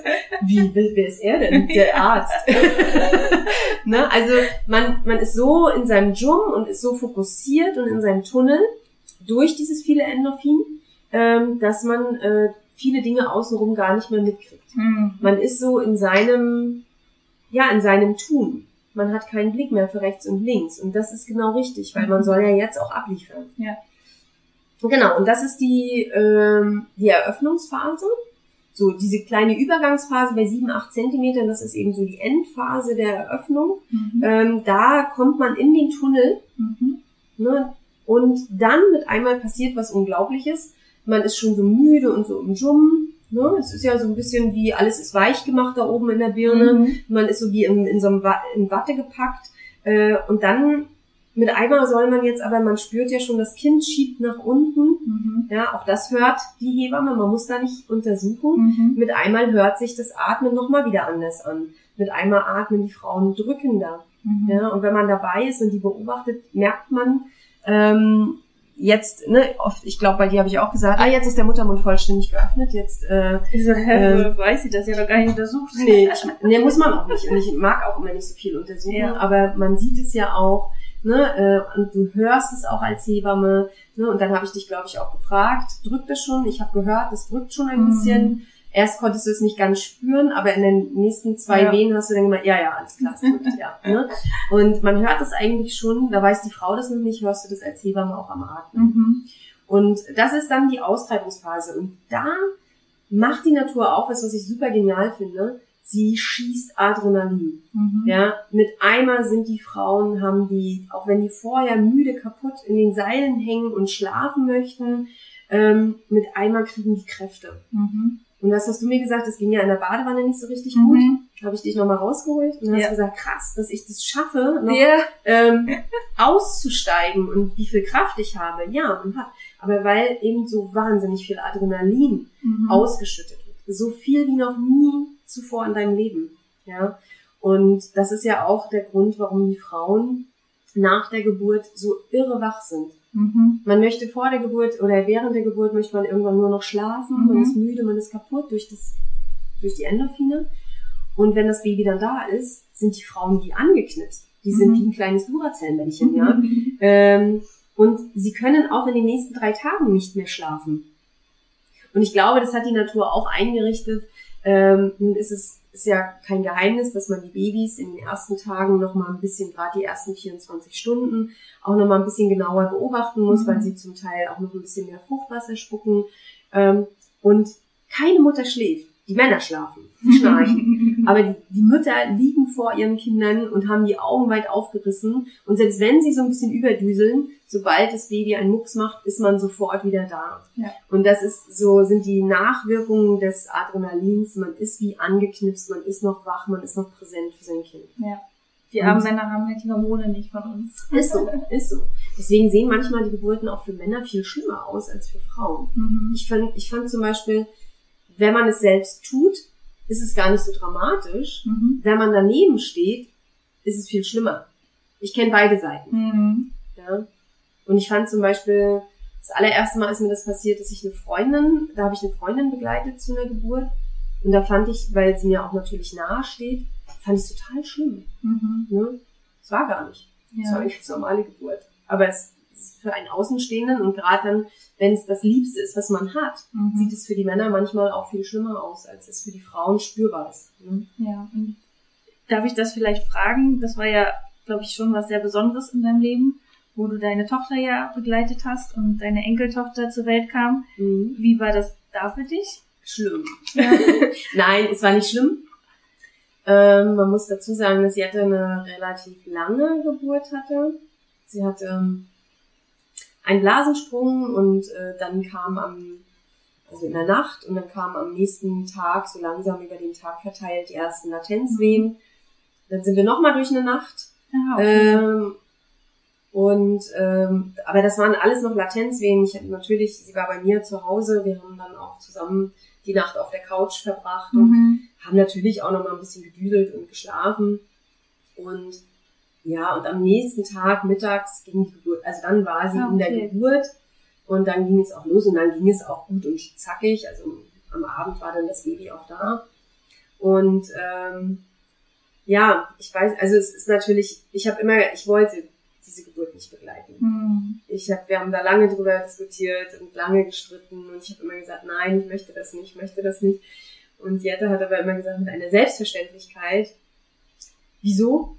Wie, wer ist er denn? Der Arzt. ne? Also man, man ist so in seinem Dschum und ist so fokussiert und in seinem Tunnel durch dieses viele Endorphin, ähm, dass man äh, viele Dinge außenrum gar nicht mehr mitkriegt. Mhm. Man ist so in seinem, ja, in seinem Tun. Man hat keinen Blick mehr für rechts und links. Und das ist genau richtig, weil man soll ja jetzt auch abliefern. Ja. Genau, und das ist die, ähm, die Eröffnungsphase. So, diese kleine Übergangsphase bei 7, 8 Zentimetern, das ist eben so die Endphase der Eröffnung. Mhm. Ähm, da kommt man in den Tunnel Mhm. Ne? Und dann mit einmal passiert was Unglaubliches. Man ist schon so müde und so im Dschum. Ne? Es ist ja so ein bisschen wie alles ist weich gemacht da oben in der Birne. Mhm. Man ist so wie in, in so einem Wa in Watte gepackt. Äh, und dann mit einmal soll man jetzt, aber man spürt ja schon, das Kind schiebt nach unten. Mhm. Ja, auch das hört die Hebamme. Man muss da nicht untersuchen. Mhm. Mit einmal hört sich das Atmen nochmal wieder anders an. Mit einmal atmen die Frauen drückender. Mhm. Ja, und wenn man dabei ist und die beobachtet, merkt man ähm, jetzt, ne, oft, ich glaube, bei dir habe ich auch gesagt, ah, jetzt ist der Muttermund vollständig geöffnet, jetzt, äh, Ich so, hä, woher weiß sie das ja doch gar nicht untersucht. nee, ich, nee, muss man auch nicht. Und ich mag auch immer nicht so viel untersuchen, Ja. aber man sieht es ja auch, ne, äh, und du hörst es auch als Hebamme, ne, und dann habe ich dich, glaube ich, auch gefragt, drückt das schon? Ich habe gehört, das drückt schon ein Mhm. bisschen. Erst konntest du es nicht ganz spüren, aber in den nächsten zwei Ja. Wehen hast du dann gemeint, ja, ja, alles klar, es drückt, ja. Ne? Und man hört es eigentlich schon, da weiß die Frau das noch nicht, hörst du das als Hebamme auch am Atmen. Mhm. Und das ist dann die Austreibungsphase. Und da macht die Natur auch was, was ich super genial finde. Sie schießt Adrenalin. Mhm. Ja, mit einmal sind die Frauen, haben die, auch wenn die vorher müde kaputt in den Seilen hängen und schlafen möchten, ähm, mit einmal kriegen die Kräfte. Mhm. Und das hast du mir gesagt, das ging ja in der Badewanne nicht so richtig gut. Mhm. Habe ich dich nochmal rausgeholt und hast Ja. gesagt, krass, dass ich das schaffe, noch Ja. ähm, auszusteigen und wie viel Kraft ich habe. Ja, man hat. Aber weil eben so wahnsinnig viel Adrenalin Mhm. ausgeschüttet wird. So viel wie noch nie zuvor in deinem Leben. Ja. Und das ist ja auch der Grund, warum die Frauen nach der Geburt so irre wach sind. Mhm. Man möchte vor der Geburt oder während der Geburt möchte man irgendwann nur noch schlafen, Mhm. man ist müde, man ist kaputt durch das, durch die Endorphine. Und wenn das Baby dann da ist, sind die Frauen wie angeknipst. Die sind Mhm. wie ein kleines Duracell-Männchen, ja. Ähm, und sie können auch in den nächsten drei Tagen nicht mehr schlafen. Und ich glaube, das hat die Natur auch eingerichtet. Ähm, nun ist es ist ja kein Geheimnis, dass man die Babys in den ersten Tagen noch mal ein bisschen, gerade die ersten 24 Stunden, auch noch mal ein bisschen genauer beobachten muss, Mhm. weil sie zum Teil auch noch ein bisschen mehr Fruchtwasser spucken. Ähm, und keine Mutter schläft. Die Männer schlafen, die schnarchen. Aber die, die Mütter liegen vor ihren Kindern und haben die Augen weit aufgerissen. Und selbst wenn sie so ein bisschen überdüseln, sobald das Baby einen Mucks macht, ist man sofort wieder da. Ja. Und das ist so, sind die Nachwirkungen des Adrenalins. Man ist wie angeknipst, man ist noch wach, man ist noch präsent für sein Kind. Ja. Die armen Männer haben halt die Hormone nicht von uns. Ist so, ist so. Deswegen sehen manchmal die Geburten auch für Männer viel schlimmer aus als für Frauen. Mhm. Ich fand, ich fand zum Beispiel, wenn man es selbst tut, ist es gar nicht so dramatisch. Mhm. Wenn man daneben steht, ist es viel schlimmer. Ich kenne beide Seiten. Mhm. Ja? Und ich fand zum Beispiel, das allererste Mal ist mir das passiert, dass ich eine Freundin, da habe ich eine Freundin begleitet zu einer Geburt. Und da fand ich, weil sie mir auch natürlich nahe steht, fand ich es total schlimm. Mhm. Ne? Es war gar nicht. Es war Ja. eine ganz normale Geburt. Aber es für einen Außenstehenden und gerade dann, wenn es das Liebste ist, was man hat, Mhm. sieht es für die Männer manchmal auch viel schlimmer aus, als es für die Frauen spürbar ist. Ne? Ja, und darf ich das vielleicht fragen? Das war ja, glaube ich, schon was sehr Besonderes in deinem Leben, wo du deine Tochter ja begleitet hast und deine Enkeltochter zur Welt kam. Mhm. Wie war das da für dich? Schlimm. Ja. Nein, es war nicht schlimm. Ähm, man muss dazu sagen, dass sie hatte eine relativ lange Geburt hatte. Sie hatte ähm, einen Blasensprung und äh, dann kam am, also in der Nacht und dann kam am nächsten Tag, so langsam über den Tag verteilt, die ersten Latenzwehen. Dann sind wir nochmal durch eine Nacht. Ah, okay. Ähm, und ähm, aber das waren alles noch Latenzwehen. Ich hatte natürlich, sie war bei mir zu Hause. Wir haben dann auch zusammen die Nacht auf der Couch verbracht und mhm. haben natürlich auch noch mal ein bisschen gedüdelt und geschlafen. Und ja, und am nächsten Tag mittags ging die Geburt. Also dann war sie Ah, in der okay. Geburt und dann ging es auch los und dann ging es auch gut und zackig. Also am Abend war dann das Baby auch da. Und ähm, ja, ich weiß, also es ist natürlich, ich habe immer, ich wollte diese Geburt nicht begleiten. Mhm. Ich hab, wir haben da lange drüber diskutiert und lange gestritten und ich habe immer gesagt, nein, ich möchte das nicht, ich möchte das nicht. Und Jette hat aber immer gesagt, mit einer Selbstverständlichkeit, wieso?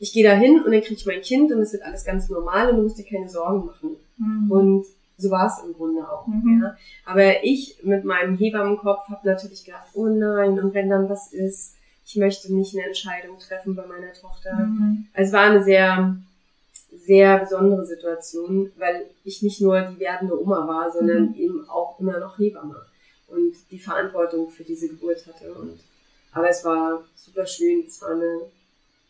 Ich gehe da hin und dann kriege ich mein Kind und es wird alles ganz normal und du musst dir keine Sorgen machen. Mhm. Und so war es im Grunde auch. Mhm. Ja. Aber ich mit meinem Hebammenkopf habe natürlich gedacht, oh nein, und wenn dann was ist, ich möchte nicht eine Entscheidung treffen bei meiner Tochter. Mhm. Also es war eine sehr, sehr besondere Situation, weil ich nicht nur die werdende Oma war, sondern Mhm. eben auch immer noch Hebamme und die Verantwortung für diese Geburt hatte. Und, aber es war super schön, es war eine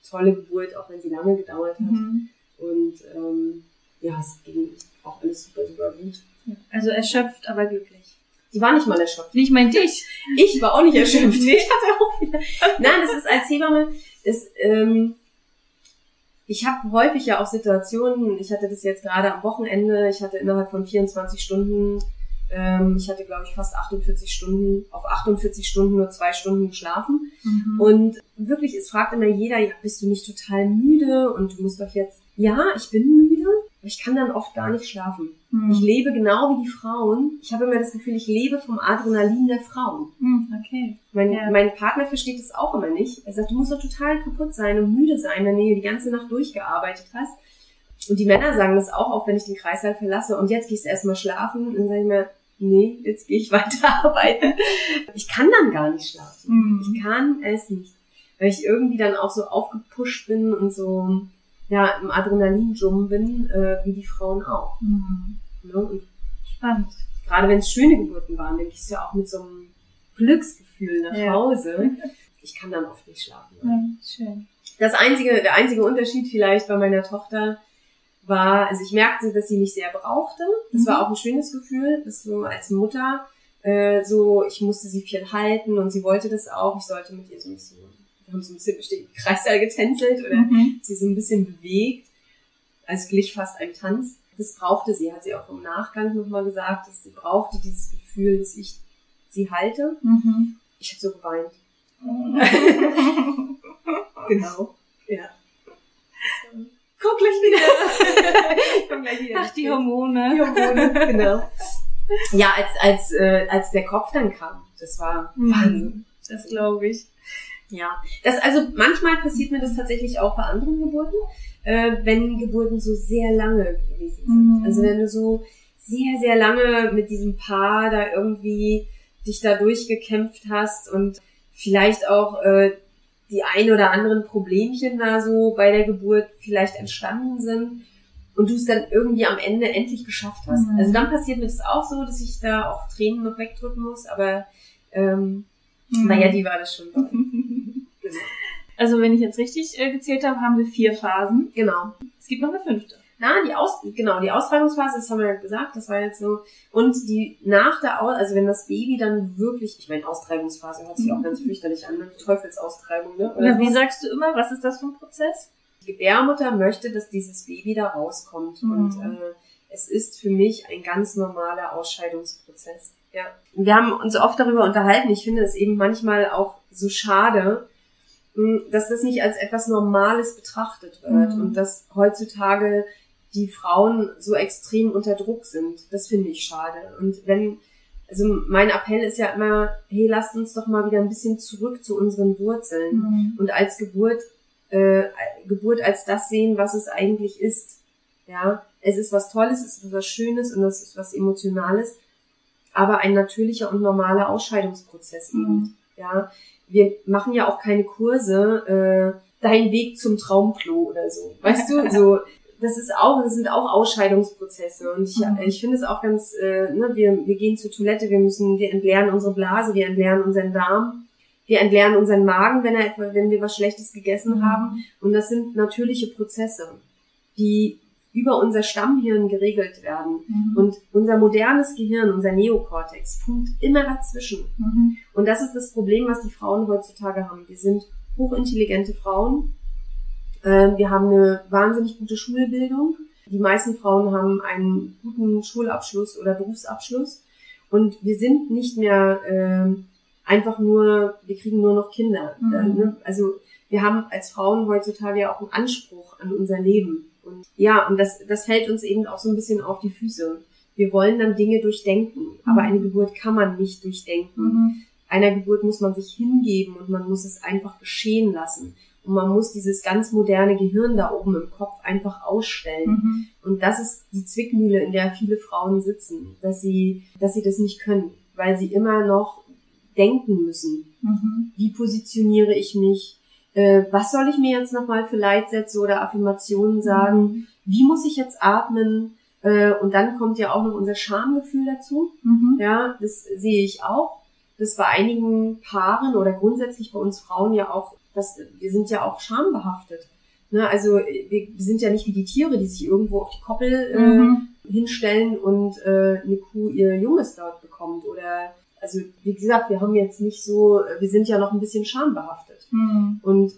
tolle Geburt, auch wenn sie lange gedauert hat. Mhm. Und ähm, ja, es ging auch alles super, super gut. Also erschöpft, aber glücklich. Sie war nicht mal erschöpft. Ich mein dich. Ich war auch nicht erschöpft. Ich hatte auch wieder. Nein, das ist als Hebamme, das, ähm, ich habe häufig ja auch Situationen, ich hatte das jetzt gerade am Wochenende, ich hatte innerhalb von 24 Stunden, ähm, ich hatte glaube ich fast 48 Stunden, auf 48 Stunden nur zwei Stunden geschlafen. Mhm. Und wirklich, es fragt immer jeder, ja, bist du nicht total müde? Und du musst doch jetzt, ja, ich bin müde, aber ich kann dann oft gar nicht schlafen. Mhm. Ich lebe genau wie die Frauen. Ich habe immer das Gefühl, ich lebe vom Adrenalin der Frauen. Mhm. Okay. Mein, Ja. mein Partner versteht das auch immer nicht. Er sagt, du musst doch total kaputt sein und müde sein, wenn du die ganze Nacht durchgearbeitet hast. Und die Männer sagen das auch, auch wenn ich den Kreislauf verlasse. Und jetzt gehst du erstmal schlafen. Und dann sage ich mir, nee, jetzt gehe ich weiter arbeiten. Ich kann dann gar nicht schlafen. Mhm. Ich kann es nicht. Weil ich irgendwie dann auch so aufgepusht bin und so, ja, im Adrenalin-Jum bin, äh, wie die Frauen auch. Mhm. Ne? Und Spannend. gerade wenn es schöne Geburten waren, dann gehst du ja auch mit so einem Glücksgefühl nach Ja. Hause. Ich kann dann oft nicht schlafen. Ja, schön. Das einzige, der einzige Unterschied vielleicht bei meiner Tochter war, also ich merkte, dass sie mich sehr brauchte. Das Mhm. war auch ein schönes Gefühl, dass so als Mutter äh, so, ich musste sie viel halten und sie wollte das auch. Ich sollte mit ihr so ein bisschen, wir haben so ein bisschen bestimmt Kreissaal getänzelt oder Mhm. sie so ein bisschen bewegt, als glich fast ein Tanz. Das brauchte sie, hat sie auch im Nachgang nochmal gesagt, dass sie brauchte dieses Gefühl, dass ich sie halte. Mhm. Ich habe so geweint. Genau. Ja. Guck gleich wieder. komm gleich wieder. Ach, die Hormone. Die Hormone, genau. Ja, als, als, äh, als der Kopf dann kam, das war Mhm. Wahnsinn. Das glaube ich. Ja, das also manchmal passiert mir das tatsächlich auch bei anderen Geburten, äh, wenn Geburten so sehr lange gewesen sind. Mhm. Also wenn du so sehr, sehr lange mit diesem Paar da irgendwie dich da durchgekämpft hast und vielleicht auch äh, die ein oder anderen Problemchen da so bei der Geburt vielleicht entstanden sind und du es dann irgendwie am Ende endlich geschafft hast. Mhm. Also dann passiert mir das auch so, dass ich da auch Tränen noch wegdrücken muss, aber ähm, Mhm. naja, die war das schon. genau. Also wenn ich jetzt richtig äh, gezählt habe, haben wir vier Phasen. genau. Es gibt noch eine fünfte. Na, die Aus, genau, die Austragungsphase, das haben wir ja gesagt, das war jetzt so. Und die nach der Aus, also wenn das Baby dann wirklich, ich meine, Austragungsphase hört sich auch ganz fürchterlich an, ne? Teufelsaustreibung, ne? Oder wie so. sagst du immer, was ist das für ein Prozess? Die Gebärmutter möchte, dass dieses Baby da rauskommt. Mhm. Und äh, es ist für mich ein ganz normaler Ausscheidungsprozess. Ja. Wir haben uns oft darüber unterhalten. Ich finde es eben manchmal auch so schade, mh, dass das nicht als etwas Normales betrachtet wird Mhm. und dass heutzutage die Frauen so extrem unter Druck sind. Das finde ich schade. Und wenn, also mein Appell ist ja immer, hey, lasst uns doch mal wieder ein bisschen zurück zu unseren Wurzeln Mhm. und als Geburt, äh, Geburt als das sehen, was es eigentlich ist. Ja, es ist was Tolles, es ist was Schönes und es ist was Emotionales, aber ein natürlicher und normaler Ausscheidungsprozess eben. Mhm. Ja, wir machen ja auch keine Kurse, äh, dein Weg zum Traumklo oder so. Weißt du, so, das ist auch, das sind auch Ausscheidungsprozesse und ich, Mhm. ich finde es auch ganz, äh, ne, wir, wir gehen zur Toilette, wir müssen, wir entleeren unsere Blase, wir entleeren unseren Darm, wir entleeren unseren Magen, wenn er etwa, wenn wir was Schlechtes gegessen Mhm. haben und das sind natürliche Prozesse, die über unser Stammhirn geregelt werden. Mhm. Und unser modernes Gehirn, unser Neokortex, funkt immer dazwischen. Mhm. Und das ist das Problem, was die Frauen heutzutage haben. Wir sind hochintelligente Frauen. Ähm, Wir haben eine wahnsinnig gute Schulbildung. Die meisten Frauen haben einen guten Schulabschluss oder Berufsabschluss. Und wir sind nicht mehr ähm, einfach nur, wir kriegen nur noch Kinder. Mhm. Äh, ne? Also wir haben als Frauen heutzutage ja auch einen Anspruch an unser Leben. Und ja, und das, das fällt uns eben auch so ein bisschen auf die Füße. Wir wollen dann Dinge durchdenken, aber Mhm. eine Geburt kann man nicht durchdenken Mhm. einer Geburt muss man sich hingeben und man muss es einfach geschehen lassen. Und man muss dieses ganz moderne Gehirn da oben im Kopf einfach ausstellen. Mhm. Und das ist die Zwickmühle, in der viele Frauen sitzen, dass sie, dass sie das nicht können, weil sie immer noch denken müssen. Mhm. Wie positioniere ich mich? Äh, was soll ich mir jetzt nochmal für Leitsätze oder Affirmationen sagen? Wie muss ich jetzt atmen? Äh, und dann kommt ja auch noch unser Schamgefühl dazu. Mhm. Ja, das sehe ich auch. Das bei einigen Paaren oder grundsätzlich bei uns Frauen ja auch, das, wir sind ja auch schambehaftet. Ne, also wir, sind ja nicht wie die Tiere, die sich irgendwo auf die Koppel äh, Mhm. hinstellen und äh, eine Kuh ihr Junges dort bekommt. Oder also wie gesagt, wir haben jetzt nicht so, wir sind ja noch ein bisschen schambehaftet. Mhm. Und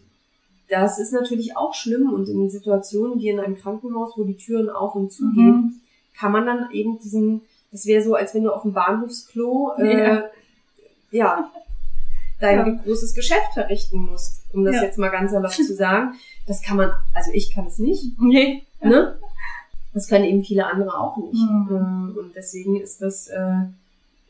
das ist natürlich auch schlimm und in Situationen wie in einem Krankenhaus, wo die Türen auf und zu gehen, Mhm. kann man dann eben diesen, das wäre so, als wenn du auf dem Bahnhofsklo äh, Ja. ja. Dein Ja. großes Geschäft verrichten musst, um das Ja. jetzt mal ganz salopp zu sagen. Das kann man, also ich kann es nicht, Nee. ne? Das können eben viele andere auch nicht. Mhm. Ähm, Und deswegen ist das, äh,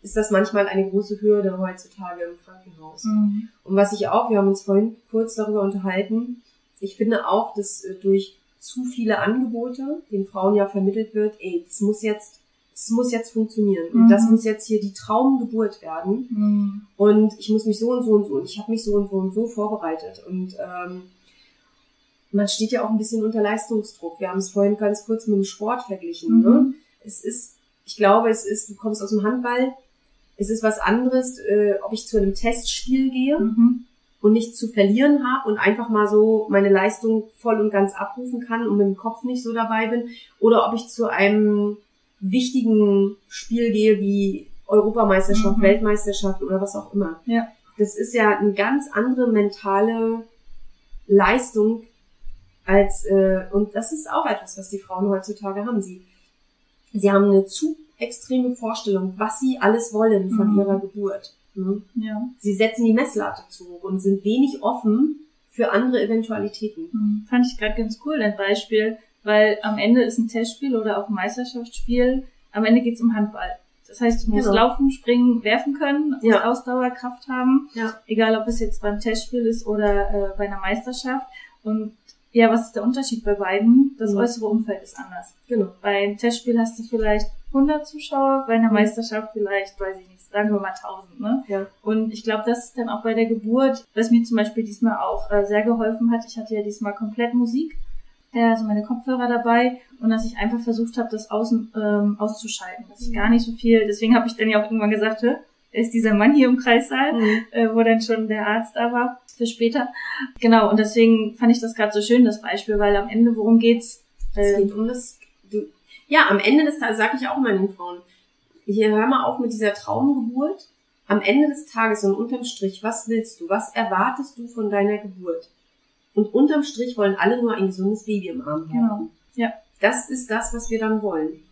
ist das manchmal eine große Hürde heutzutage im Krankenhaus. Mhm. Und was ich auch, wir haben uns vorhin kurz darüber unterhalten, ich finde auch, dass äh, durch zu viele Angebote den Frauen ja vermittelt wird, ey, das muss jetzt, das muss jetzt funktionieren. Und Mhm. das muss jetzt hier die Traumgeburt werden. Mhm. Und ich muss mich so und so und so und ich habe mich so und so und so vorbereitet. Und ähm, man steht ja auch ein bisschen unter Leistungsdruck. Wir haben es vorhin ganz kurz mit dem Sport verglichen. Ne? Mhm. Es ist, ich glaube, es ist, du kommst aus dem Handball, es ist was anderes, äh, ob ich zu einem Testspiel gehe Mhm. und nichts zu verlieren habe und einfach mal so meine Leistung voll und ganz abrufen kann und mit dem Kopf nicht so dabei bin, oder ob ich zu einem wichtigen Spiel gehe wie Europameisterschaft, Mhm. Weltmeisterschaft oder was auch immer. Ja. Das ist ja eine ganz andere mentale Leistung als äh, und das ist auch etwas, was die Frauen heutzutage haben. Sie sie haben eine zu extreme Vorstellung, was sie alles wollen von Mhm. ihrer Geburt. Ne? Ja. Sie setzen die Messlatte zu hoch und sind wenig offen für andere Eventualitäten. Mhm. Fand ich gerade ganz cool, ein Beispiel, weil am Ende ist ein Testspiel oder auch ein Meisterschaftsspiel, am Ende geht's um Handball. Das heißt, du musst Genau. laufen, springen, werfen können, musst Ja. Ausdauer, Kraft haben, Ja. egal ob es jetzt beim Testspiel ist oder äh, bei einer Meisterschaft. Und Ja, was ist der Unterschied bei beiden? Das Mhm. äußere Umfeld ist anders. Genau. Beim Testspiel hast du vielleicht 100 Zuschauer, bei einer Mhm. Meisterschaft vielleicht, weiß ich nicht, sagen wir mal 1000, ne? Ja. Und ich glaube, das ist dann auch bei der Geburt, was mir zum Beispiel diesmal auch äh, sehr geholfen hat. Ich hatte ja diesmal komplett Musik, äh, also meine Kopfhörer dabei und dass ich einfach versucht habe, das außen ähm, auszuschalten, dass ich gar nicht so viel, deswegen habe ich dann ja auch irgendwann gesagt, wer ist dieser Mann hier im Kreissaal? Mhm. äh, wo dann schon der Arzt da war für später. Genau, und deswegen fand ich das gerade so schön, das Beispiel, weil am Ende, worum geht's? Es Äh, geht um das. Du, ja, am Ende des Tages sage ich auch mal den Frauen, hier hör mal auf mit dieser Traumgeburt. Am Ende des Tages und unterm Strich, was willst du? Was erwartest du von deiner Geburt? Und unterm Strich wollen alle nur ein gesundes Baby im Arm haben. Genau. Ja. Das ist das, was wir dann wollen.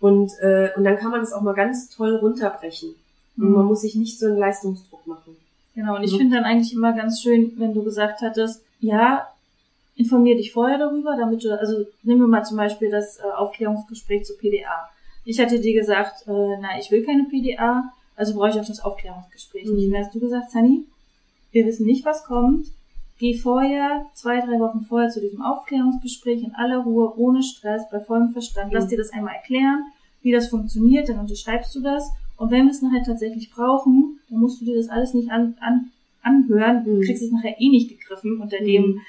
Und, äh, und dann kann man das auch mal ganz toll runterbrechen. Und man Mhm. muss sich nicht so einen Leistungsdruck machen. Genau, und ich Mhm. finde dann eigentlich immer ganz schön, wenn du gesagt hattest, ja, informier dich vorher darüber, damit du, also nehmen wir mal zum Beispiel das äh, Aufklärungsgespräch zu PDA. Ich hatte dir gesagt, äh, na, ich will keine PDA, also brauche ich auch das Aufklärungsgespräch Mhm. nicht. Und dann hast du gesagt, Sunny, wir wissen nicht, was kommt. Geh vorher, zwei, drei Wochen vorher zu diesem Aufklärungsgespräch in aller Ruhe, ohne Stress, bei vollem Verstand. Lass dir das einmal erklären, wie das funktioniert, dann unterschreibst du das. Und wenn wir es nachher tatsächlich brauchen, dann musst du dir das alles nicht an, an, anhören. Du Mhm. kriegst es nachher eh nicht gegriffen unter dem Mhm.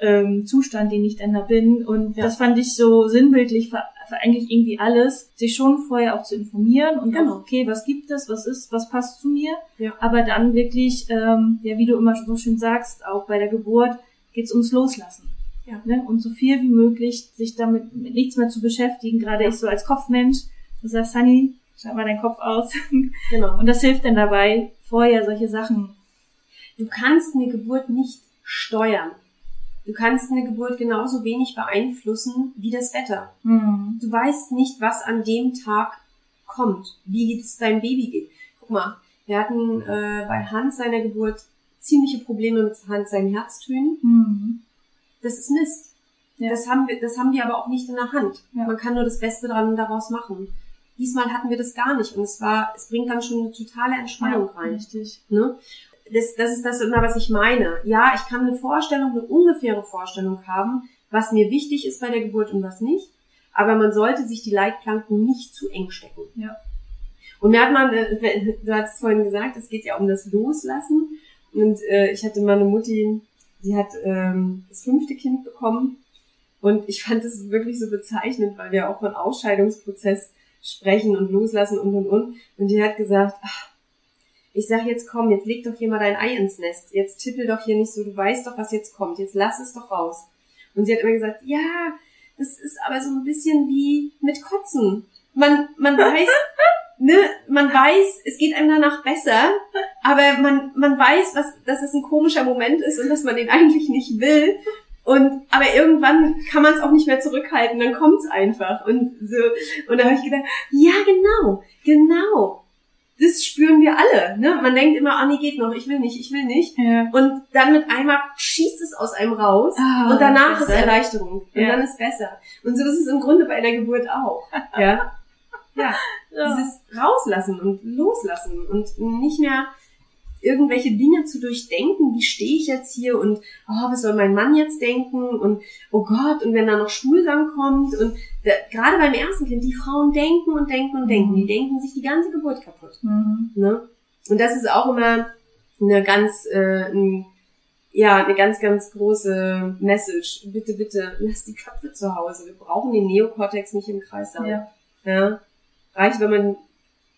Ähm, Zustand, den ich dann da bin. Und Ja. das fand ich so sinnbildlich für, für eigentlich irgendwie alles, sich schon vorher auch zu informieren und Genau. auch, okay, was gibt es, was ist, was passt zu mir. Ja. Aber dann wirklich, ähm, ja, wie du immer so schön sagst, auch bei der Geburt geht's ums Loslassen. Ja. Ne? Und so viel wie möglich sich damit mit nichts mehr zu beschäftigen. Gerade Ja. ich so als Kopfmensch, du sagst, Sunny, schalt mal deinen Kopf aus. Genau. Und das hilft dann dabei, vorher solche Sachen. Du kannst eine Geburt nicht steuern. Du kannst eine Geburt genauso wenig beeinflussen wie das Wetter. Hm. Du weißt nicht, was an dem Tag kommt, wie es deinem Baby geht. Guck mal, wir hatten äh, bei Hans seiner Geburt ziemliche Probleme mit Hans seinen Herztönen. Hm. Das ist Mist. Ja. Das haben wir, das haben wir aber auch nicht in der Hand. Ja. Man kann nur das Beste dran daraus machen. Diesmal hatten wir das gar nicht und es war, es bringt dann schon eine totale Entspannung rein. Richtig. Ne? Das, das ist das immer, was ich meine. Ja, ich kann eine Vorstellung, eine ungefähre Vorstellung haben, was mir wichtig ist bei der Geburt und was nicht. Aber man sollte sich die Leitplanken nicht zu eng stecken. Ja. Und mir hat man, äh, du hast es vorhin gesagt, es geht ja um das Loslassen. Und äh, ich hatte meine Mutti, die hat ähm, das fünfte Kind bekommen. Und ich fand das wirklich so bezeichnend, weil wir auch von Ausscheidungsprozess sprechen und loslassen und und und. Und die hat gesagt, ach, ich sag jetzt komm, jetzt leg doch hier mal dein Ei ins Nest. Jetzt tippel doch hier nicht so, du weißt doch, was jetzt kommt. Jetzt lass es doch raus. Und sie hat immer gesagt, ja, das ist aber so ein bisschen wie mit Kotzen. Man, man weiß, ne, man weiß, es geht einem danach besser, aber man, man weiß, was, dass es ein komischer Moment ist und dass man den eigentlich nicht will. Und, aber irgendwann kann man es auch nicht mehr zurückhalten, dann kommt es einfach. Und so, und da habe ich gedacht, ja, genau, genau. Das spüren wir alle, ne? Man denkt immer, ah, nee, geht noch, ich will nicht, ich will nicht. Ja. Und dann mit einmal schießt es aus einem raus Ah, und danach ist besser. Erleichterung. Und Ja. dann ist besser. Und so ist es im Grunde bei einer Geburt auch. Ja. Ja. Ja. Dieses Rauslassen und Loslassen und nicht mehr irgendwelche Dinge zu durchdenken, wie stehe ich jetzt hier und oh, was soll mein Mann jetzt denken und oh Gott, und wenn da noch Stuhlgang kommt und da, gerade beim ersten Kind, die Frauen denken und denken und denken, die denken sich die ganze Geburt kaputt. Mhm. Ne? Und das ist auch immer eine ganz, äh, ein, ja, eine ganz, ganz große Message. Bitte, bitte, lass die Köpfe zu Hause. Wir brauchen den Neokortex nicht im Kreis haben. Ja. ja. Reicht, wenn man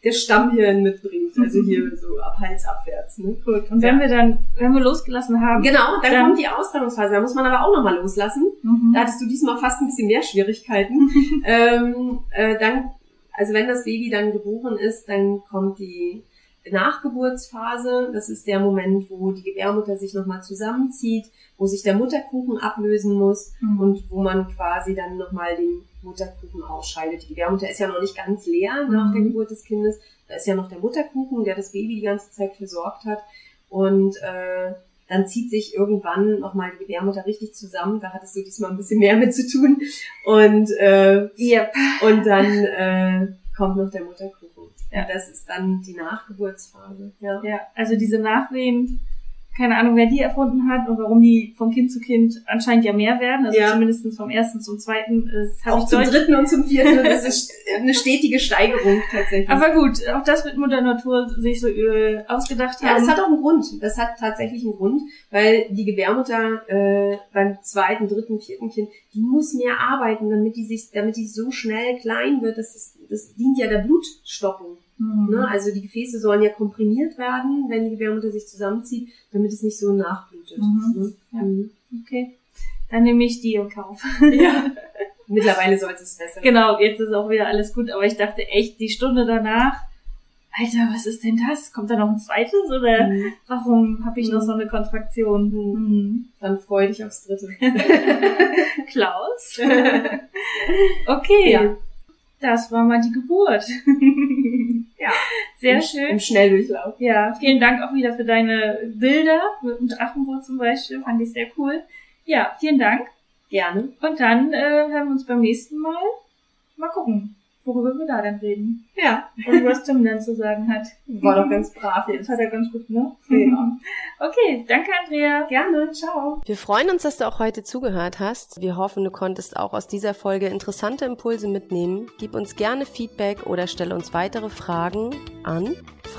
das Stammhirn mitbringt, also hier so ab Hals abwärts. Ne? Gut. Und wenn Ja. wir dann, wenn wir losgelassen haben, Genau, dann, Dann- kommt die Ausbildungsphase. Da muss man aber auch nochmal loslassen. mhm. Da hattest du diesmal fast ein bisschen mehr Schwierigkeiten. ähm, äh, dann, also wenn das Baby dann geboren ist, dann kommt die Nachgeburtsphase. Das ist der Moment, wo die Gebärmutter sich nochmal zusammenzieht, wo sich der Mutterkuchen ablösen muss Mhm. und wo man quasi dann nochmal den Mutterkuchen ausscheidet. Die Gebärmutter ist ja noch nicht ganz leer nach Mhm. der Geburt des Kindes. Da ist ja noch der Mutterkuchen, der das Baby die ganze Zeit versorgt hat. Und äh, dann zieht sich irgendwann nochmal die Gebärmutter richtig zusammen. Da hattest du diesmal ein bisschen mehr mit zu tun. Und, äh, Yep. und dann äh, kommt noch der Mutterkuchen. Ja. Und das ist dann die Nachgeburtsphase. Ja. Ja, also diese Nachwehen keine Ahnung, wer die erfunden hat und warum die von Kind zu Kind anscheinend ja mehr werden. Also Ja. zumindest vom ersten zum zweiten. Habe Auch zum deutlich. dritten und zum vierten. Das ist eine stetige Steigerung tatsächlich. Aber gut, auch das wird Mutter Natur sich so äh, ausgedacht Ja, haben. das hat auch einen Grund. Das hat tatsächlich einen Grund, weil die Gebärmutter äh, beim zweiten, dritten, vierten Kind, die muss mehr arbeiten, damit die sich, damit die so schnell klein wird. Das, ist, das dient ja der Blutstoppung. Hm. Ne? Also die Gefäße sollen ja komprimiert werden, wenn die Gebärmutter sich zusammenzieht, damit es nicht so nachblutet. Mhm. Ne? Ja. Mhm. Okay. Dann nehme ich die in Kauf. ja. Mittlerweile sollte es besser genau, jetzt ist auch wieder alles gut, aber ich dachte echt, die Stunde danach, Alter, was ist denn das? Kommt da noch ein zweites oder. Mhm. warum habe ich noch Mhm. so eine Kontraktion? Mhm. Dann freu dich aufs dritte. Klaus. okay, Ja. das war mal die Geburt. Ja. Sehr Im, schön. Im Schnelldurchlauf. Ja, vielen Dank auch wieder für deine Bilder mit dem Drachenboot zum Beispiel. Fand ich sehr cool. Ja, vielen Dank. Gerne. Und dann äh, hören wir uns beim nächsten Mal. Mal gucken, worüber wir da denn reden. Ja. Und was Tim dann zu sagen hat. War doch ganz brav jetzt. hat er ganz gut, ne? Ja. Okay, danke Andrea. Gerne. Ciao. Wir freuen uns, dass du auch heute zugehört hast. Wir hoffen, du konntest auch aus dieser Folge interessante Impulse mitnehmen. Gib uns gerne Feedback oder stelle uns weitere Fragen an.